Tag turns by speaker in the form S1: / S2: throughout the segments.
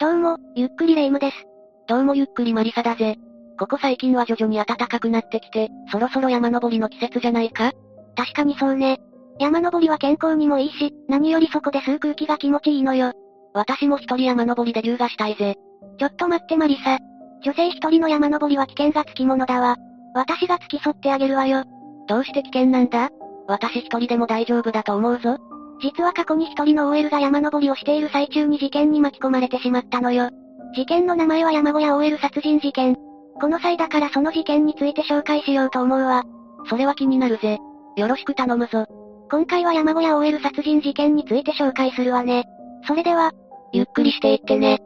S1: どうも、ゆっくりレ夢ムです。
S2: どうもゆっくりマリサだぜ。ここ最近は徐々に暖かくなってきて、そろそろ山登りの季節じゃないか？
S1: 確かにそうね。山登りは健康にもいいし、何よりそこで吸う空気が気持ちいいのよ。
S2: 私も一人山登りデビューがしたいぜ。
S1: ちょっと待ってマリサ。女性一人の山登りは危険がつきものだわ。私が付き添ってあげるわよ。
S2: どうして危険なんだ？私一人でも大丈夫だと思うぞ。
S1: 実は過去に一人の OL が山登りをしている最中に事件に巻き込まれてしまったのよ。事件の名前は山小屋 OL 殺人事件。この際だからその事件について紹介しようと思うわ。
S2: それは気になるぜ。よろしく頼むぞ。
S1: 今回は山小屋 OL 殺人事件について紹介するわね。それでは、
S2: ゆっくりしていってね。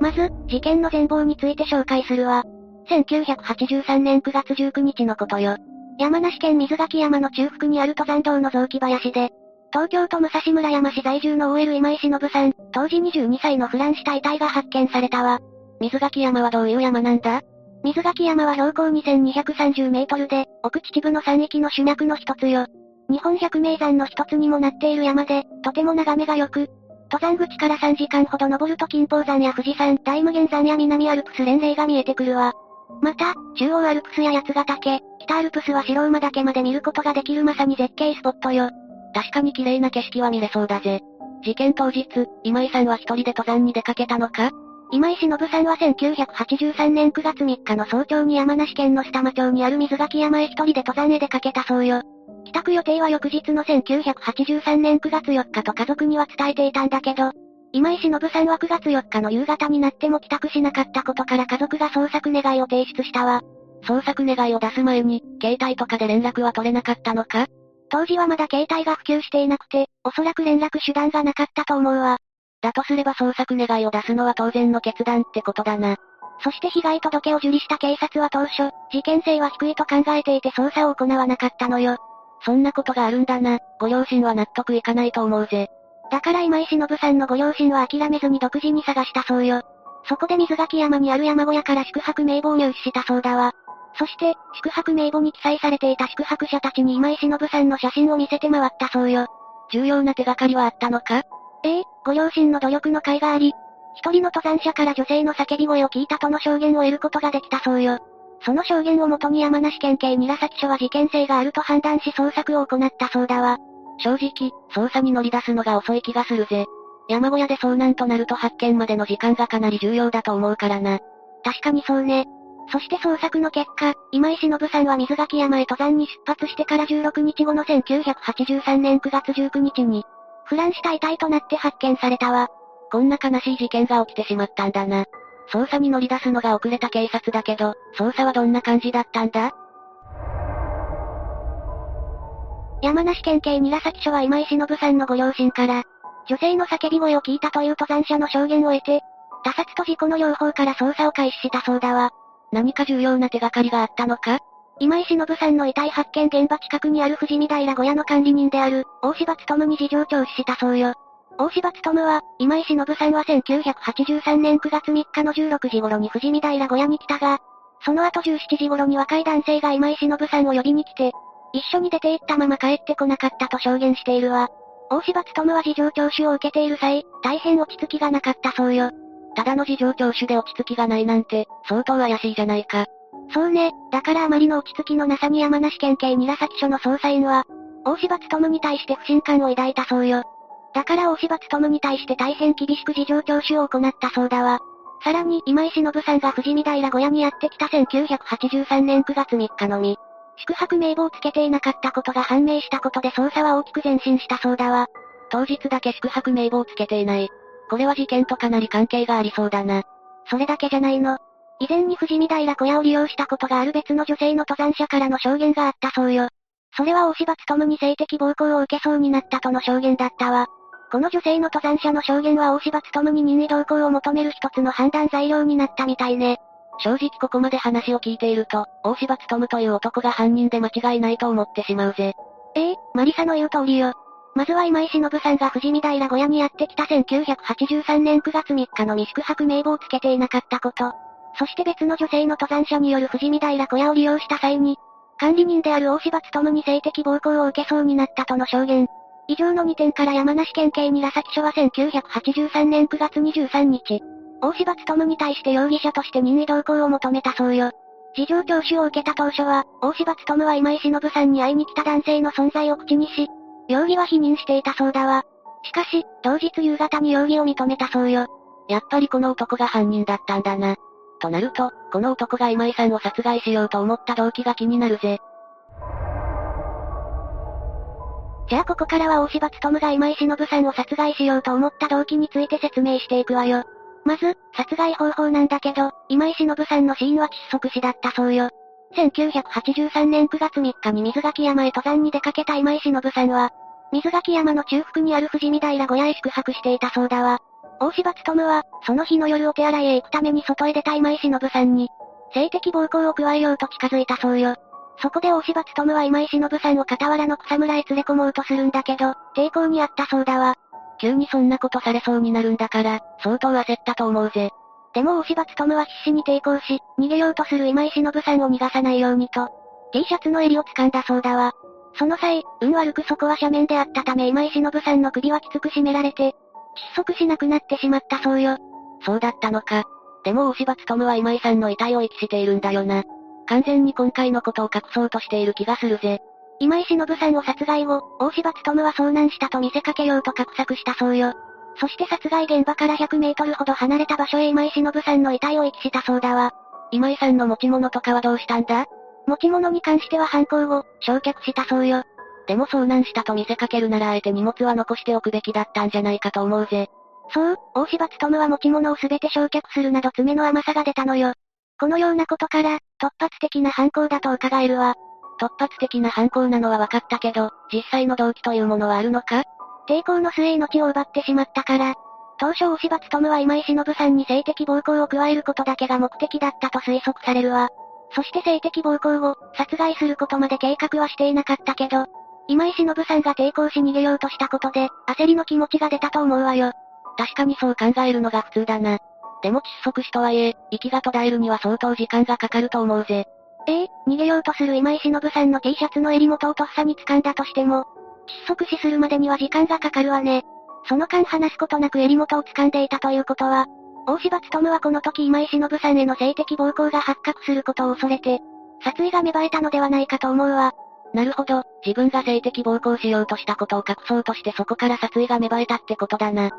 S1: まず、事件の全貌について紹介するわ。1983年9月19日のことよ。山梨県水垣山の中腹にある登山道の雑木林で、東京都武蔵村山市在住の OL 今井忍さん、当時22歳のフランした遺体が発見されたわ。
S2: 水垣山はどういう山なんだ？
S1: 水垣山は標高2230メートルで、奥秩父の山域の主脈の一つよ。日本百名山の一つにもなっている山で、とても眺めが良く、登山口から3時間ほど登ると金峰山や富士山、大無限山や南アルプス連峰が見えてくるわ。また、中央アルプスや八ヶ岳、北アルプスは白馬岳まで見ることができるまさに絶景スポットよ。
S2: 確かに綺麗な景色は見れそうだぜ。事件当日、今井さんは一人で登山に出かけたのか？
S1: 今井忍さんは1983年9月3日の早朝に山梨県の下間町にある水垣山へ一人で登山へ出かけたそうよ。帰宅予定は翌日の1983年9月4日と家族には伝えていたんだけど、今井忍さんは9月4日の夕方になっても帰宅しなかったことから家族が捜索願いを提出したわ。
S2: 捜索願いを出す前に、携帯とかで連絡は取れなかったのか？
S1: 当時はまだ携帯が普及していなくて、おそらく連絡手段がなかったと思うわ。
S2: だとすれば捜索願いを出すのは当然の決断ってことだな。
S1: そして被害届を受理した警察は当初、事件性は低いと考えていて捜査を行わなかったのよ。
S2: そんなことがあるんだな、ご両親は納得いかないと思うぜ。
S1: だから今井忍さんのご両親は諦めずに独自に探したそうよ。そこで水垣山にある山小屋から宿泊名簿を入手したそうだわ。そして、宿泊名簿に記載されていた宿泊者たちに今井忍さんの写真を見せて回ったそうよ。
S2: 重要な手がかりはあったのか？
S1: ええご両親の努力の甲斐があり、一人の登山者から女性の叫び声を聞いたとの証言を得ることができたそうよ。その証言をもとに山梨県警韮崎署は事件性があると判断し捜索を行ったそうだわ。
S2: 正直、捜査に乗り出すのが遅い気がするぜ。山小屋で遭難となると発見までの時間がかなり重要だと思うからな。
S1: 確かにそうね。そして捜索の結果、今井忍さんは水垣山へ登山に出発してから16日後の1983年9月19日に、フランした遺体となって発見されたわ。
S2: こんな悲しい事件が起きてしまったんだな。捜査に乗り出すのが遅れた警察だけど、捜査はどんな感じだったんだ？
S1: 山梨県警韮崎署は今井忍さんのご両親から、女性の叫び声を聞いたという登山者の証言を得て、他殺と事故の両方から捜査を開始したそうだわ。
S2: 何か重要な手がかりがあったのか？
S1: 今井忍さんの遺体発見現場近くにある富士見平小屋の管理人である、大柴務に事情聴取したそうよ。大柴務は、今井忍さんは1983年9月3日の16時頃に富士見平小屋に来たが、その後17時頃に若い男性が今井忍さんを呼びに来て、一緒に出て行ったまま帰ってこなかったと証言しているわ。大柴務は事情聴取を受けている際、大変落ち着きがなかったそうよ。
S2: ただの事情聴取で落ち着きがないなんて、相当怪しいじゃないか。
S1: そうね、だからあまりの落ち着きのなさに山梨県警韮崎署の捜査員は、大柴務に対して不信感を抱いたそうよ。だから大柴務に対して大変厳しく事情聴取を行ったそうだわ。さらに、今井忍さんが富士見平小屋にやってきた1983年9月3日のみ、宿泊名簿をつけていなかったことが判明したことで捜査は大きく前進したそうだわ。
S2: 当日だけ宿泊名簿をつけていない。これは事件とかなり関係がありそうだな。
S1: それだけじゃないの。以前に富士見平小屋を利用したことがある別の女性の登山者からの証言があったそうよ。それは大柴務に性的暴行を受けそうになったとの証言だったわ。この女性の登山者の証言は大柴務に任意同行を求める一つの判断材料になったみたいね。
S2: 正直ここまで話を聞いていると、大柴務という男が犯人で間違いないと思ってしまうぜ。
S1: ええマリサの言う通りよ。まずは今井忍さんが富士見平小屋にやってきた1983年9月3日の未宿泊名簿をつけていなかったこと。そして別の女性の登山者による富士見平小屋を利用した際に、管理人である大柴務に性的暴行を受けそうになったとの証言。以上の2点から山梨県警韮崎署は1983年9月23日、大柴務に対して容疑者として任意同行を求めたそうよ。事情聴取を受けた当初は、大柴務は今井忍さんに会いに来た男性の存在を口にし、容疑は否認していたそうだわ。しかし、同日夕方に容疑を認めたそうよ。
S2: やっぱりこの男が犯人だったんだな。となると、この男が今井さんを殺害しようと思った動機が気になるぜ。
S1: じゃあここからは大柴務が今井忍さんを殺害しようと思った動機について説明していくわよ。まず、殺害方法なんだけど、今井忍さんの死因は窒息死だったそうよ。1983年9月3日に水垣山へ登山に出かけた今井忍さんは、水垣山の中腹にある富士見平小屋へ宿泊していたそうだわ。大柴務は、その日の夜お手洗いへ行くために外へ出た今井忍さんに、性的暴行を加えようと近づいたそうよ。そこで大柴務は今井忍さんを傍らの草むらへ連れ込もうとするんだけど、抵抗にあったそうだわ。
S2: 急にそんなことされそうになるんだから、相当焦ったと思うぜ。
S1: でも大柴務は必死に抵抗し、逃げようとする今井忍さんを逃がさないようにと、T シャツの襟を掴んだそうだわ。その際、運悪くそこは斜面であったため今井忍さんの首はきつく絞められて、窒息しなくなってしまったそうよ。
S2: そうだったのか。でも大柴務は今井さんの遺体を遺棄しているんだよな。完全に今回のことを隠そうとしている気がするぜ。
S1: 今井忍さんを殺害後、大柴務は遭難したと見せかけようと画策したそうよ。そして殺害現場から100メートルほど離れた場所へ今井忍さんの遺体を遺棄したそうだわ。
S2: 今井さんの持ち物とかはどうしたんだ？
S1: 持ち物に関しては犯行後、焼却したそうよ。
S2: でも遭難したと見せかけるならあえて荷物は残しておくべきだったんじゃないかと思うぜ。
S1: そう、大柴務は持ち物をすべて焼却するなど爪の甘さが出たのよ。このようなことから、突発的な犯行だと伺えるわ。
S2: 突発的な犯行なのは分かったけど、実際の動機というものはあるのか？
S1: 抵抗の末命を奪ってしまったから。当初大柴務は今井忍さんに性的暴行を加えることだけが目的だったと推測されるわ。そして性的暴行後、殺害することまで計画はしていなかったけど、今井忍さんが抵抗し逃げようとしたことで、焦りの気持ちが出たと思うわよ。
S2: 確かにそう考えるのが普通だな。でも窒息死とはいえ、息が途絶えるには相当時間がかかると思うぜ。
S1: ええ逃げようとする今井忍さんの T シャツの襟元をとっさに掴んだとしても、窒息死するまでには時間がかかるわね。その間話すことなく襟元を掴んでいたということは、大柴務はこの時今井忍さんへの性的暴行が発覚することを恐れて、殺意が芽生えたのではないかと思うわ。
S2: なるほど、自分が性的暴行しようとしたことを隠そうとしてそこから殺意が芽生えたってことだな。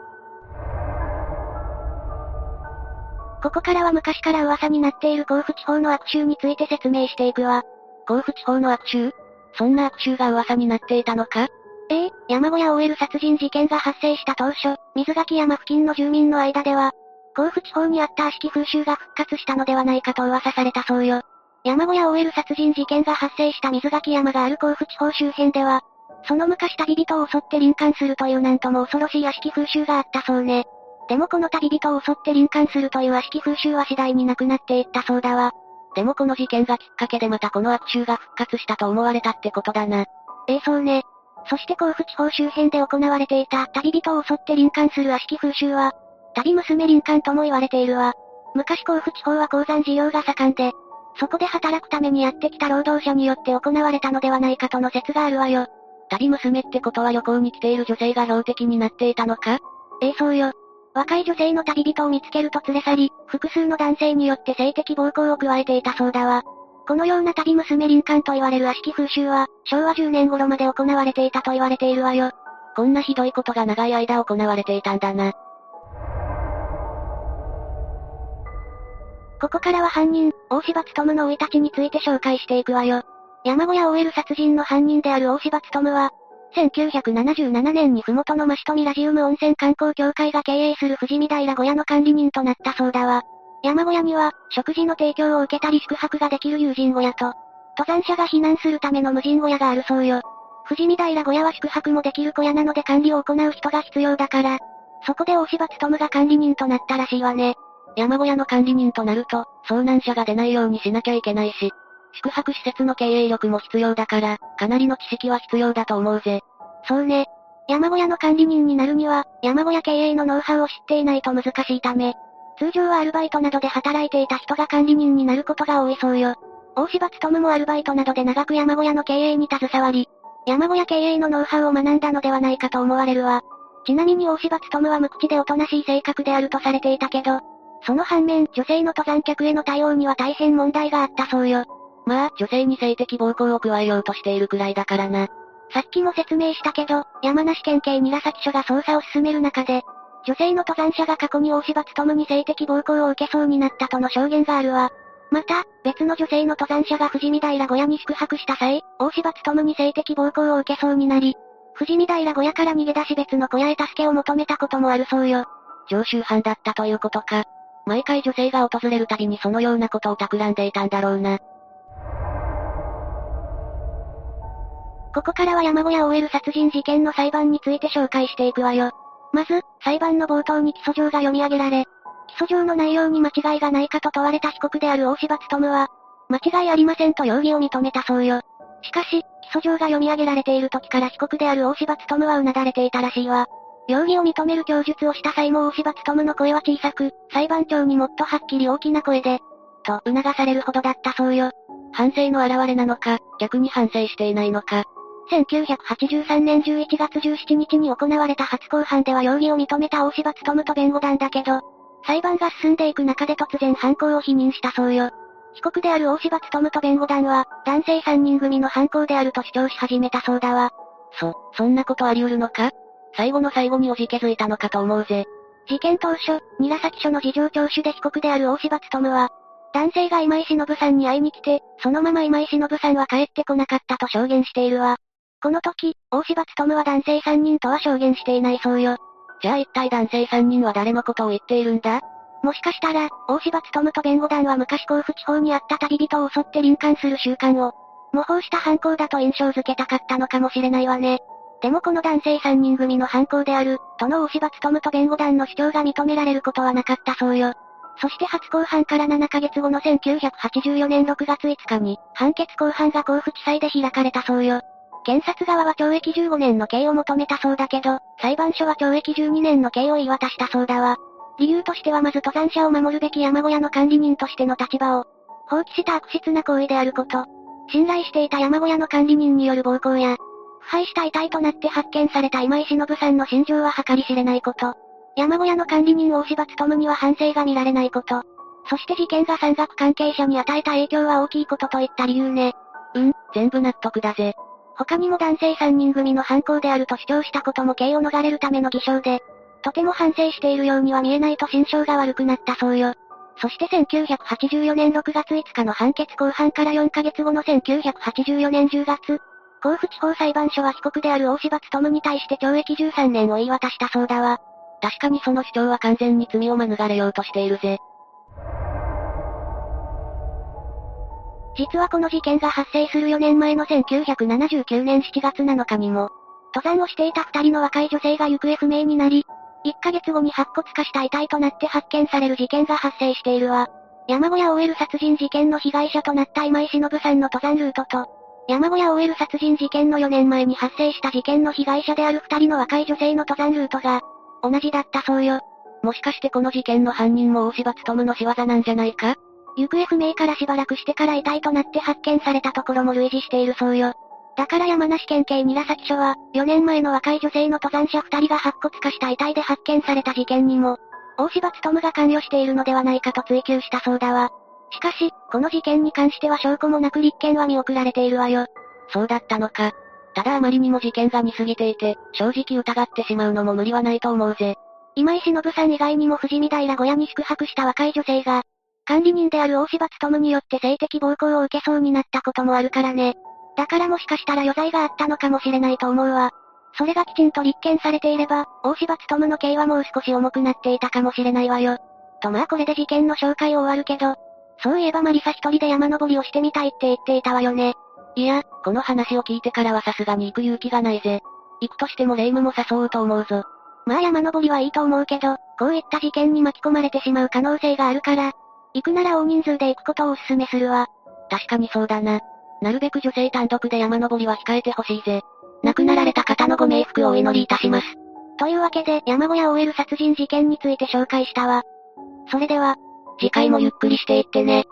S1: ここからは昔から噂になっている甲府地方の悪臭について説明していくわ。
S2: 甲府地方の悪臭？そんな悪臭が噂になっていたのか？
S1: ええ山小屋 OL 殺人事件が発生した当初、水垣山付近の住民の間では、甲府地方にあった悪しき風習が復活したのではないかと噂されたそうよ。山小屋 OL 殺人事件が発生した水垣山がある甲府地方周辺では、その昔旅人を襲って臨館するというなんとも恐ろしい屋敷風習があったそうね。でもこの旅人を襲って臨館するという悪しき風習は次第になくなっていったそうだわ。
S2: でもこの事件がきっかけでまたこの悪臭が復活したと思われたってことだな。
S1: ええそうね。そして甲府地方周辺で行われていた旅人を襲って臨館する悪しき風習は、旅娘臨館とも言われているわ。昔甲府地方は鉱山事業が盛んで、そこで働くためにやってきた労働者によって行われたのではないかとの説があるわよ。
S2: 旅娘ってことは旅行に来ている女性が標的になっていたのか？
S1: ええそうよ。若い女性の旅人を見つけると連れ去り、複数の男性によって性的暴行を加えていたそうだわ。このような旅娘林間と言われる悪しき風習は、昭和10年頃まで行われていたと言われているわよ。
S2: こんなひどいことが長い間行われていたんだな。
S1: ここからは犯人、大柴務の生い立ちについて紹介していくわよ。山小屋 OL 殺人の犯人である大柴務は、1977年に麓のマシトミラジウム温泉観光協会が経営する富士見平小屋の管理人となったそうだわ。山小屋には、食事の提供を受けたり宿泊ができる友人小屋と、登山者が避難するための無人小屋があるそうよ。富士見平小屋は宿泊もできる小屋なので管理を行う人が必要だから、そこで大柴務が管理人となったらしいわね。
S2: 山小屋の管理人となると、遭難者が出ないようにしなきゃいけないし、宿泊施設の経営力も必要だから、かなりの知識は必要だと思うぜ。
S1: そうね。山小屋の管理人になるには、山小屋経営のノウハウを知っていないと難しいため、通常はアルバイトなどで働いていた人が管理人になることが多いそうよ。大柴務もアルバイトなどで長く山小屋の経営に携わり、山小屋経営のノウハウを学んだのではないかと思われるわ。ちなみに大柴務は無口でおとなしい性格であるとされていたけど、その反面、女性の登山客への対応には大変問題があったそうよ。
S2: まあ、女性に性的暴行を加えようとしているくらいだからな。
S1: さっきも説明したけど、山梨県警韮崎署が捜査を進める中で、女性の登山者が過去に大柴務に性的暴行を受けそうになったとの証言があるわ。また、別の女性の登山者が富士見平小屋に宿泊した際、大柴務に性的暴行を受けそうになり、富士見平小屋から逃げ出し別の小屋へ助けを求めたこともあるそうよ。
S2: 常習犯だったということか。毎回女性が訪れるたびにそのようなことを企んでいたんだろうな。
S1: ここからは山小屋 OL 殺人事件の裁判について紹介していくわよ。まず、裁判の冒頭に起訴状が読み上げられ、起訴状の内容に間違いがないかと問われた被告である大柴務は、間違いありませんと容疑を認めたそうよ。しかし、起訴状が読み上げられている時から被告である大柴務は頷れていたらしいわ。容疑を認める供述をした際も大柴務の声は小さく、裁判長にもっとはっきり大きな声で、と促されるほどだったそうよ。
S2: 反省の表れなのか、逆に反省していないのか。
S1: 1983年11月17日に行われた初公判では容疑を認めた大柴務と弁護団だけど、裁判が進んでいく中で突然犯行を否認したそうよ。被告である大柴務と弁護団は、男性3人組の犯行であると主張し始めたそうだわ。
S2: そ、そんなことあり得るのか？最後の最後におじけづいたのかと思うぜ。
S1: 事件当初、韮崎署の事情聴取で被告である大柴務は、男性が今井忍さんに会いに来て、そのまま今井忍さんは帰ってこなかったと証言しているわ。この時、大柴務は男性3人とは証言していないそうよ。
S2: じゃあ一体男性3人は誰のことを言っているんだ？
S1: もしかしたら、大柴務と弁護団は昔甲府地方にあった旅人を襲って臨館する習慣を、模倣した犯行だと印象づけたかったのかもしれないわね。でもこの男性3人組の犯行である、との大柴務と弁護団の主張が認められることはなかったそうよ。そして初公判から7ヶ月後の1984年6月5日に、判決公判が甲府地裁で開かれたそうよ。検察側は懲役15年の刑を求めたそうだけど、裁判所は懲役12年の刑を言い渡したそうだわ。理由としてはまず登山者を守るべき山小屋の管理人としての立場を、放棄した悪質な行為であること。信頼していた山小屋の管理人による暴行や、腐敗した遺体となって発見された今井忍さんの心情は計り知れないこと。山小屋の管理人大柴務には反省が見られないこと。そして事件が山岳関係者に与えた影響は大きいことといった理由ね。
S2: うん、全部納得だぜ。
S1: 他にも男性3人組の犯行であると主張したことも刑を逃れるための偽証で、とても反省しているようには見えないと心象が悪くなったそうよ。そして1984年6月5日の判決公判から4ヶ月後の1984年10月、甲府地方裁判所は被告である大柴務に対して懲役13年を言い渡したそうだわ。
S2: 確かにその主張は完全に罪を免れようとしているぜ。
S1: 実はこの事件が発生する4年前の1979年7月7日にも、登山をしていた2人の若い女性が行方不明になり、1ヶ月後に白骨化した遺体となって発見される事件が発生しているわ。山小屋 OL 殺人事件の被害者となった今井忍さんの登山ルートと、山小屋 OL 殺人事件の4年前に発生した事件の被害者である2人の若い女性の登山ルートが、同じだったそうよ。
S2: もしかしてこの事件の犯人も大柴務の仕業なんじゃないか？
S1: 行方不明からしばらくしてから遺体となって発見されたところも類似しているそうよ。だから山梨県警韮崎署は、4年前の若い女性の登山者2人が白骨化した遺体で発見された事件にも、大柴務が関与しているのではないかと追及したそうだわ。しかし、この事件に関しては証拠もなく立件は見送られているわよ。
S2: そうだったのか。ただあまりにも事件が似すぎていて、正直疑ってしまうのも無理はないと思うぜ。
S1: 今井忍さん以外にも富士見平小屋に宿泊した若い女性が、管理人である大柴務によって性的暴行を受けそうになったこともあるからね。だからもしかしたら余罪があったのかもしれないと思うわ。それがきちんと立件されていれば、大柴務の刑はもう少し重くなっていたかもしれないわよ。とまあこれで事件の紹介を終わるけど、そういえばマリサ一人で山登りをしてみたいって言っていたわよね。
S2: いや、この話を聞いてからはさすがに行く勇気がないぜ。行くとしても霊夢も誘うと思うぞ。
S1: まあ山登りはいいと思うけど、こういった事件に巻き込まれてしまう可能性があるから、行くなら大人数で行くことをお勧めするわ。
S2: 確かにそうだな。なるべく女性単独で山登りは控えてほしいぜ。亡くなられた方のご冥福をお祈りいたします。
S1: というわけで、山小屋 OL 殺人事件について紹介したわ。それでは、
S2: 次回もゆっくりしていってね。